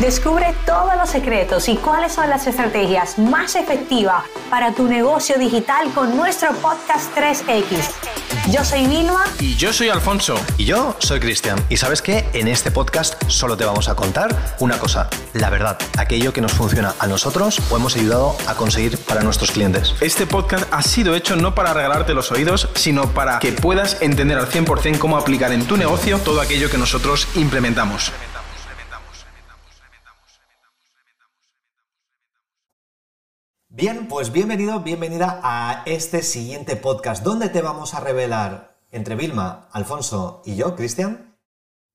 Descubre todos los secretos y cuáles son las estrategias más efectivas para tu negocio digital con nuestro podcast 3X. Yo soy Vilma. Y yo soy Alfonso. Y yo soy Cristian. Y sabes qué? En este podcast solo te vamos a contar una cosa, la verdad, aquello que nos funciona a nosotros o hemos ayudado a conseguir para nuestros clientes. Este podcast ha sido hecho no para regalarte los oídos, sino para que puedas entender al 100% cómo aplicar en tu negocio todo aquello que nosotros implementamos. Bien, pues bienvenido, bienvenida a este siguiente podcast donde te vamos a revelar entre Vilma, Alfonso y yo, Cristian,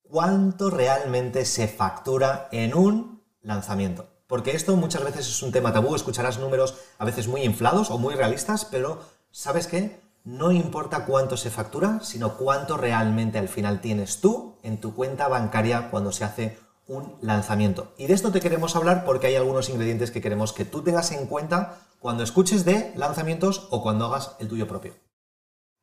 cuánto realmente se factura en un lanzamiento. Porque esto muchas veces es un tema tabú, escucharás números a veces muy inflados o muy realistas, pero ¿sabes qué? No importa cuánto se factura, sino cuánto realmente al final tienes tú en tu cuenta bancaria cuando se hace un lanzamiento. Y de esto te queremos hablar porque hay algunos ingredientes que queremos que tú tengas en cuenta cuando escuches de lanzamientos o cuando hagas el tuyo propio.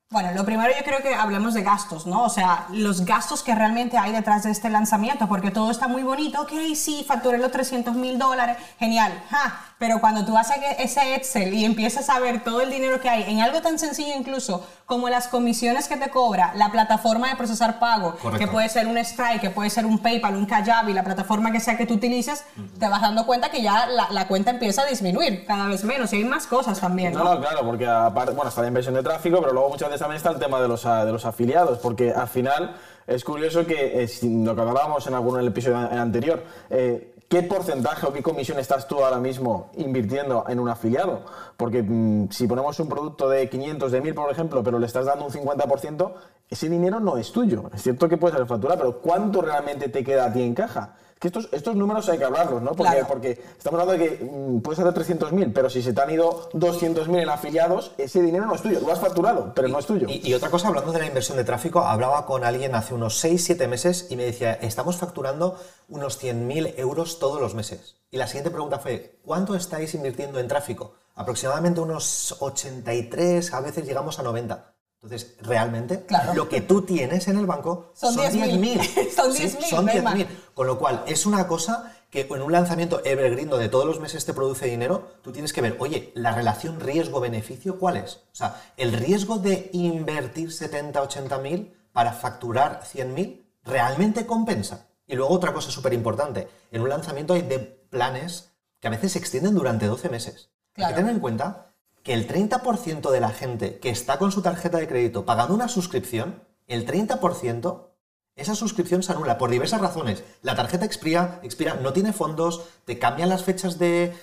Bueno, lo primero yo creo que hablemos de gastos, ¿no? O sea, los gastos que realmente hay detrás de este lanzamiento, porque todo está muy bonito, ok, sí, facturé los 300 mil dólares, genial, ja, pero cuando tú haces ese Excel y empiezas a ver todo el dinero que hay en algo tan sencillo incluso como las comisiones que te cobra la plataforma de procesar pago, que puede ser un Stripe, que puede ser un PayPal, un Kajabi, la plataforma que sea que tú utilices, te vas dando cuenta que ya la, cuenta empieza a disminuir cada vez menos y hay más cosas también. No, no, claro, porque aparte, bueno, está la inversión de tráfico, pero luego muchas veces también está el tema de los, de los afiliados, porque al final es curioso que, eh, lo que hablábamos en algún episodio anterior, eh, ¿qué porcentaje o qué comisión estás tú ahora mismo invirtiendo en un afiliado? Porque mm, si ponemos un producto de 500, de 1000, por ejemplo, pero le estás dando un 50%, ese dinero no es tuyo. Es cierto que puedes hacer factura, pero ¿cuánto realmente te queda a ti en caja? que estos, estos números hay que hablarlos, ¿no? Porque, porque estamos hablando de que puedes hacer 300.000, pero si se te han ido 200.000 en afiliados, ese dinero no es tuyo. Lo has facturado, pero no es tuyo. Y, otra cosa, hablando de la inversión de tráfico, hablaba con alguien hace unos 6-7 meses y me decía, estamos facturando unos 100.000 euros todos los meses. Y la siguiente pregunta fue, ¿cuánto estáis invirtiendo en tráfico? Aproximadamente unos 83, a veces llegamos a 90. Entonces, realmente, lo que tú tienes en el banco son 10.000. son 10.000. son 10.000. Con lo cual, es una cosa que en un lanzamiento evergreen donde todos los meses te produce dinero, tú tienes que ver, oye, la relación riesgo-beneficio, ¿cuál es? O sea, el riesgo de invertir 70, 80 mil para facturar 100 mil, ¿realmente compensa? Y luego otra cosa súper importante, en un lanzamiento hay de planes que a veces se extienden durante 12 meses. Hay que tener en cuenta que el 30% de la gente que está con su tarjeta de crédito pagando una suscripción, el 30%, esa suscripción se anula por diversas razones. La tarjeta expira, expira no tiene fondos, te cambian las fechas de,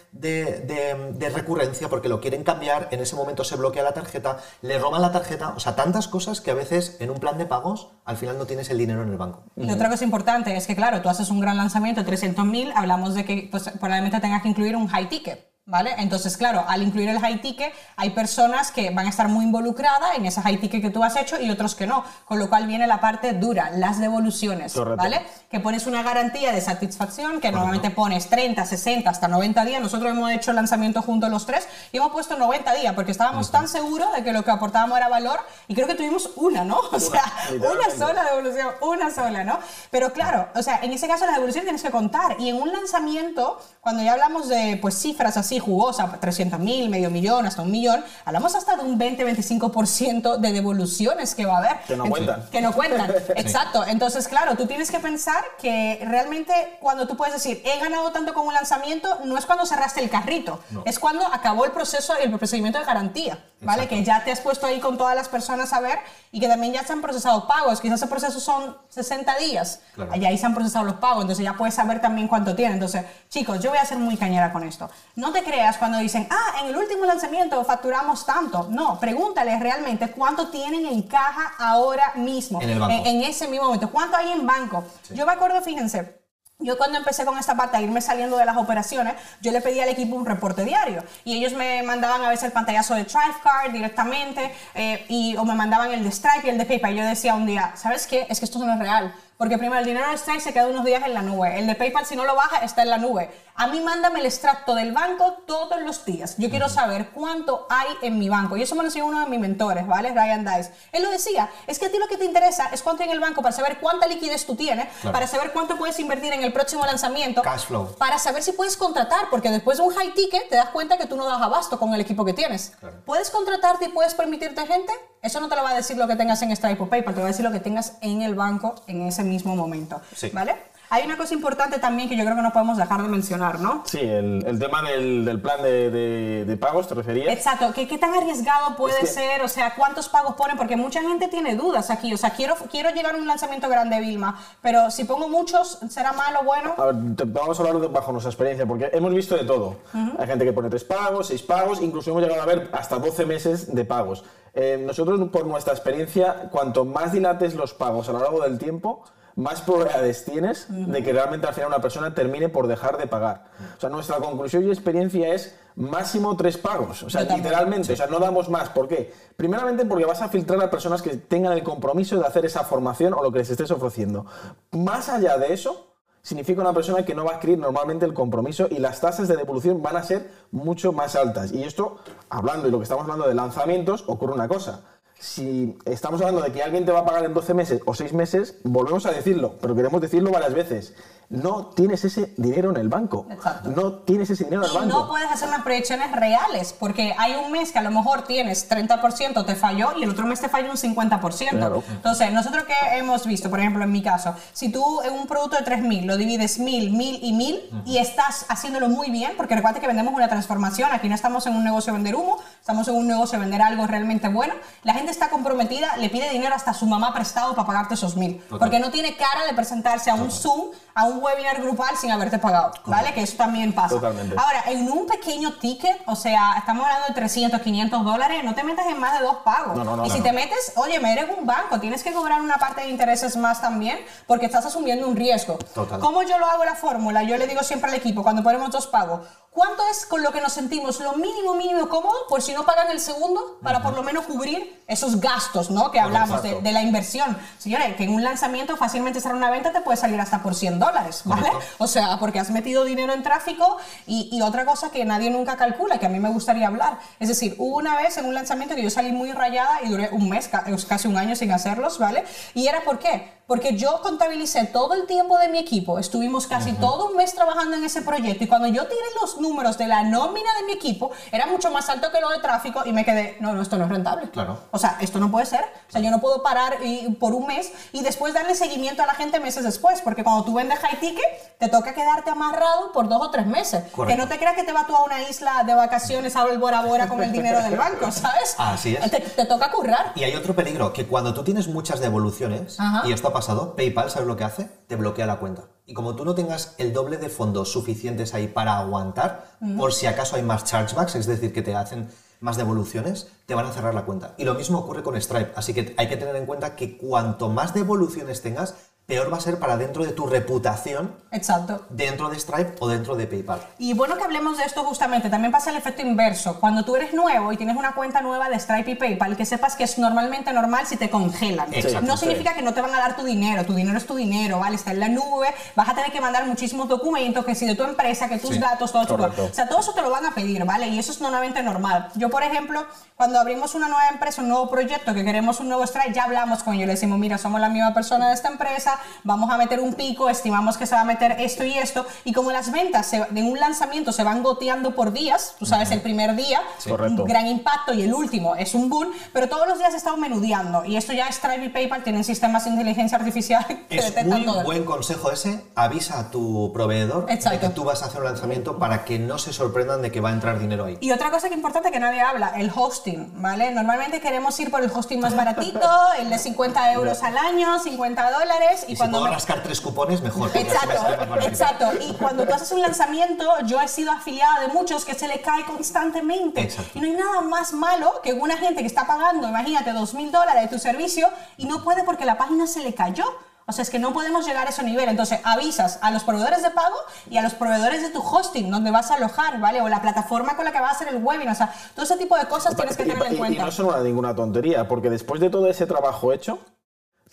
recurrencia porque lo quieren cambiar, en ese momento se bloquea la tarjeta, le roban la tarjeta, o sea, tantas cosas que a veces en un plan de pagos al final no tienes el dinero en el banco. Y otra cosa importante es que, claro, tú haces un gran lanzamiento de 300.000, hablamos de que pues, probablemente tengas que incluir un high ticket. ¿Vale? Entonces, claro, al incluir el high ticket, hay personas que van a estar muy involucradas en ese high ticket que tú has hecho y otros que no. Con lo cual viene la parte dura, las devoluciones, ¿vale? Que pones una garantía de satisfacción que normalmente pones 30, 60, hasta 90 días. Nosotros hemos hecho el lanzamiento juntos los tres y hemos puesto 90 días porque estábamos tan seguros de que lo que aportábamos era valor y creo que tuvimos una, ¿no? O sea, una sola devolución, una sola, ¿no? Pero claro, o sea, en ese caso la devolución tienes que contar y en un lanzamiento, cuando ya hablamos de pues cifras así, jugosa, 300 mil, medio millón, hasta un millón, hablamos hasta de un 20-25% de devoluciones que va a haber. Que no cuentan. Que no cuentan, exacto. Entonces, claro, tú tienes que pensar que realmente cuando tú puedes decir, he ganado tanto con un lanzamiento, no es cuando cerraste el carrito, es cuando acabó el proceso, el procedimiento de garantía, ¿vale? Que ya te has puesto ahí con todas las personas a ver y que también ya se han procesado pagos, quizás ese proceso son 60 días, y ahí se han procesado los pagos, entonces ya puedes saber también cuánto tiene. Entonces, chicos, yo voy a ser muy cañera con esto. No te creas cuando dicen, ah, en el último lanzamiento facturamos tanto. No, pregúntales realmente cuánto tienen en caja ahora mismo, en, ese mismo momento, cuánto hay en banco. Yo me acuerdo, fíjense, yo cuando empecé con esta parte a irme saliendo de las operaciones, yo le pedí al equipo un reporte diario y ellos me mandaban a veces el pantallazo de Card directamente eh, y, o me mandaban el de Stripe y el de PayPal. Y yo decía un día, ¿sabes qué? Es que esto no es real Porque primero el dinero de Stripe se queda unos días en la nube. El de PayPal, si no lo baja, está en la nube. A mí mándame el extracto del banco todos los días. Yo quiero saber cuánto hay en mi banco. Y eso me lo enseñó uno de mis mentores, ¿vale? Ryan Dice. Él lo decía, es que a ti lo que te interesa es cuánto hay en el banco para saber cuánta liquidez tú tienes, para saber cuánto puedes invertir en el próximo lanzamiento. Cash flow. Para saber si puedes contratar, porque después de un high ticket te das cuenta que tú no das abasto con el equipo que tienes. ¿Puedes contratarte y puedes permitirte gente? Eso no te lo va a decir lo que tengas en Stripe o PayPal, te va a decir lo que tengas en el banco en ese mismo momento. Sí. ¿Vale? Hay una cosa importante también que yo creo que no podemos dejar de mencionar, ¿no? Sí, el, el tema del, del plan de, de- de pagos, ¿te referías? Exacto, ¿Qué, qué tan arriesgado puede Es que- ser? O sea, ¿cuántos pagos ponen? Porque mucha gente tiene dudas aquí. O sea, quiero, quiero llegar a un lanzamiento grande, Vilma, pero si pongo muchos, ¿será malo o bueno? A ver, te- vamos a hablar de- bajo nuestra experiencia, porque hemos visto de todo. Hay gente que pone tres pagos, seis pagos, incluso hemos llegado a ver hasta 12 meses de pagos. Eh, nosotros, por nuestra experiencia, cuanto más dilates los pagos a lo largo del tiempo, más probabilidades tienes de que realmente al final una persona termine por dejar de pagar. O sea, nuestra conclusión y experiencia es máximo tres pagos. O sea, Yo literalmente, o sea, no damos más. ¿Por qué? Primeramente porque vas a filtrar a personas que tengan el compromiso de hacer esa formación o lo que les estés ofreciendo. Más allá de eso, significa una persona que no va a adquirir normalmente el compromiso y las tasas de devolución van a ser mucho más altas. Y esto, hablando y lo que estamos hablando de lanzamientos, ocurre una cosa. Si estamos hablando de que alguien te va a pagar en 12 meses o 6 meses, volvemos a decirlo, pero queremos decirlo varias veces. No tienes ese dinero en el banco. Exacto. No tienes ese dinero en el Y banco. no puedes hacer unas proyecciones reales, porque hay un mes que a lo mejor tienes 30% te falló y el otro mes te falló un 50%. Claro. Entonces, nosotros que hemos visto, por ejemplo, en mi caso, si tú en un producto de 3.000 lo divides 1.000, 1.000 y 1.000 y estás haciéndolo muy bien, porque recuerda que vendemos una transformación, aquí no estamos en un negocio de vender humo, estamos en un negocio de vender algo realmente bueno, la gente está comprometida, le pide dinero hasta a su mamá prestado para pagarte esos 1.000, porque no tiene cara de presentarse a un Zoom, a un webinar grupal sin haberte pagado, ¿vale? Que eso también pasa. Totalmente. Ahora, en un pequeño ticket, o sea, estamos hablando de 300, 500 dólares, no te metas en más de dos pagos. No, no, no, y si no. te metes, oye, me eres un banco, tienes que cobrar una parte de intereses más también, porque estás asumiendo un riesgo. ¿Cómo yo lo hago la fórmula? Yo le digo siempre al equipo, cuando ponemos dos pagos, ¿cuánto es con lo que nos sentimos lo mínimo, mínimo cómodo, por si no pagan el segundo, para por lo menos cubrir esos gastos, ¿no? Que hablamos de, de la inversión. Señores, que en un lanzamiento fácilmente será una venta te puede salir hasta por 100 dólares, ¿vale? O sea, porque has metido dinero en tráfico y, y otra cosa que nadie nunca calcula, que a mí me gustaría hablar. Es decir, hubo una vez en un lanzamiento que yo salí muy rayada y duré un mes, ca- casi un año sin hacerlos, ¿vale? Y era por qué? Porque yo contabilicé todo el tiempo de mi equipo, estuvimos casi todo un mes trabajando en ese proyecto y cuando yo tiré los números de la nómina de mi equipo, era mucho más alto que lo de tráfico y me quedé, no, no, esto no es rentable. Claro. O sea, esto no puede ser. O sea, yo no puedo parar y- por un mes y después darle seguimiento a la gente meses después, porque cuando tú vendes high ticket, te toca quedarte amarrado por dos o tres meses. Correcto. Que no te creas que te vas tú a una isla de vacaciones a ver Bora Bora con el dinero del banco, ¿sabes? Así es. Te, te toca currar. Y hay otro peligro, que cuando tú tienes muchas devoluciones, Ajá. y esto ha pasado, PayPal, ¿sabes lo que hace? Te bloquea la cuenta. Y como tú no tengas el doble de fondos suficientes ahí para aguantar, por si acaso hay más chargebacks, es decir, que te hacen más devoluciones, te van a cerrar la cuenta. Y lo mismo ocurre con Stripe. Así que hay que tener en cuenta que cuanto más devoluciones tengas, peor va a ser para dentro de tu reputación Exacto. dentro de Stripe o dentro de PayPal. Y bueno que hablemos de esto justamente, también pasa el efecto inverso. Cuando tú eres nuevo y tienes una cuenta nueva de Stripe y PayPal, que sepas que es normalmente normal si te congelan. Exacto, no sí. significa que no te van a dar tu dinero, tu dinero es tu dinero, ¿vale? Está en la nube, vas a tener que mandar muchísimos documentos, que si de tu empresa, que tus Sí, datos, todo correcto. O sea, todo eso te lo van a pedir, ¿vale? Y eso es normalmente normal. Yo, por ejemplo, cuando abrimos una nueva empresa, un nuevo proyecto, que queremos un nuevo Stripe, ya hablamos con ellos, le decimos, mira, somos la misma persona de esta empresa, vamos a meter un pico, estimamos que se va a meter esto y esto, y como las ventas se- de un lanzamiento se van goteando por días, tú sabes, el primer día, un gran impacto y el último es un boom, pero todos los días estamos menudeando, y esto ya Stripe y PayPal tienen sistemas de inteligencia artificial que Es detectan muy todo. buen consejo ese. Avisa a tu proveedor Exacto. de que tú vas a hacer un lanzamiento para que no se sorprendan de que va a entrar dinero ahí. Y otra cosa que importante que nadie habla, el hosting, ¿vale? Normalmente queremos ir por el hosting más baratito, el de 50 euros al año, 50 dólares, y, Y si cuando puedo me- rascar tres cupones, mejor. Exacto, exacto. Y cuando tú haces un lanzamiento, yo he sido afiliada de muchos que se le cae constantemente. Exacto. Y no hay nada más malo que una gente que está pagando, imagínate, dos mil dólares de tu servicio y no puede porque la página se le cayó. O sea, es que no podemos llegar a ese nivel. Entonces, avisas a los proveedores de pago y a los proveedores de tu hosting, donde vas a alojar, ¿vale? O la plataforma con la que vas a hacer el webinar. O sea, todo ese tipo de cosas tienes que tener en y- y cuenta. no una- ninguna tontería, porque después de todo ese trabajo hecho,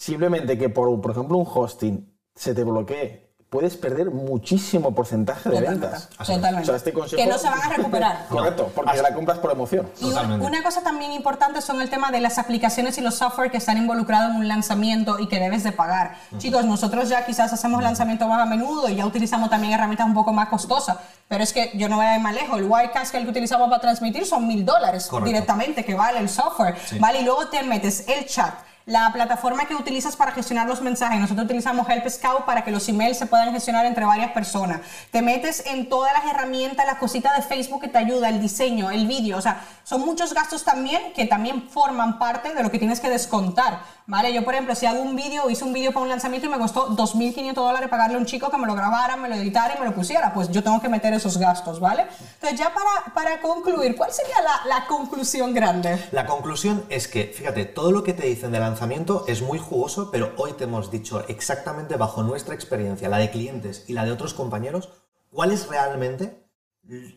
simplemente que por, por ejemplo, un hosting se te bloquee, puedes perder muchísimo porcentaje de ventas. Totalmente. O sea, este consejo- Que no se van a recuperar. Correcto, porque la compras por emoción. Y Totalmente. una cosa también importante son el tema de las aplicaciones y los software que están involucrados en un lanzamiento y que debes de pagar. Chicos, nosotros ya quizás hacemos lanzamientos más a menudo y ya utilizamos también herramientas un poco más costosas, pero es que yo no voy a ir más lejos. El Wirecast que el que utilizamos para transmitir son mil dólares directamente que vale el software, ¿vale? Y luego te metes el chat. La plataforma que utilizas para gestionar los mensajes, nosotros utilizamos Help Scout para que los emails se puedan gestionar entre varias personas. Te metes en todas las herramientas, las cositas de Facebook que te ayuda, el diseño, el vídeo, o sea, son muchos gastos también que también forman parte de lo que tienes que descontar, ¿vale? Yo, por ejemplo, si hago un vídeo, hice un vídeo para un lanzamiento y me costó 2.500 dólares pagarle a un chico que me lo grabara, me lo editara y me lo pusiera, pues yo tengo que meter esos gastos, ¿vale? Entonces, ya para, para concluir, ¿cuál sería la, la conclusión grande? La conclusión es que, fíjate, todo lo que te dicen de lanzamiento es muy jugoso, pero hoy te hemos dicho exactamente bajo nuestra experiencia, la de clientes y la de otros compañeros, cuál es realmente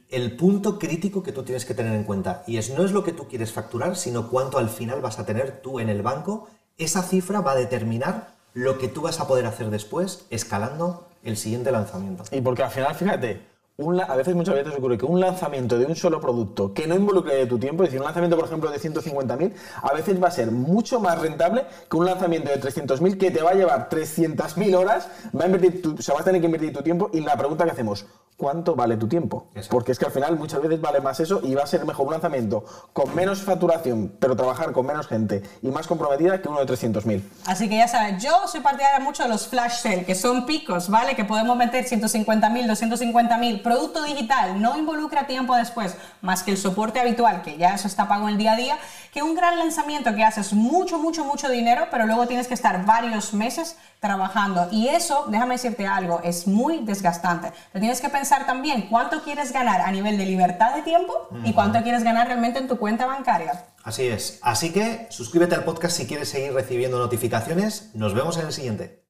el punto crítico que tú tienes que tener en cuenta. Y es no es lo que tú quieres facturar, sino cuánto al final vas a tener tú en el banco. Esa cifra va a determinar lo que tú vas a poder hacer después, escalando el siguiente lanzamiento. Y porque al final, fíjate, un a veces muchas veces ocurre que un lanzamiento de un solo producto que no involucre de tu tiempo, es decir, un lanzamiento, por ejemplo, de 150.000, a veces va a ser mucho más rentable que un lanzamiento de 300.000 que te va a llevar 300.000 horas, va a invertir tu, o sea, vas a tener que invertir tu tiempo y la pregunta que hacemos, ¿cuánto vale tu tiempo? Exacto. Porque es que al final muchas veces vale más eso y va a ser mejor un lanzamiento con menos facturación, pero trabajar con menos gente y más comprometida que uno de 300.000. Así que ya sabes, yo soy partidaria mucho de los flash sale, que son picos, ¿vale? Que podemos meter 150 mil, 250 mil. Producto digital no involucra tiempo después, más que el soporte habitual, que ya eso está pago en el día a día, que un gran lanzamiento que haces mucho, mucho, mucho dinero, pero luego tienes que estar varios meses trabajando. Y eso, déjame decirte algo, es muy desgastante. Te tienes que pensar también cuánto quieres ganar a nivel de libertad de tiempo y cuánto quieres ganar realmente en tu cuenta bancaria. Así es. Así que suscríbete al podcast si quieres seguir recibiendo notificaciones. Nos vemos en el siguiente.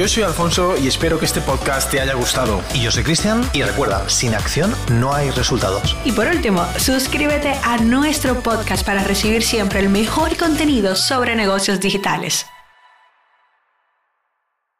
Yo soy Alfonso y espero que este podcast te haya gustado. Y yo soy Cristian y recuerda, sin acción no hay resultados. Y por último, suscríbete a nuestro podcast para recibir siempre el mejor contenido sobre negocios digitales.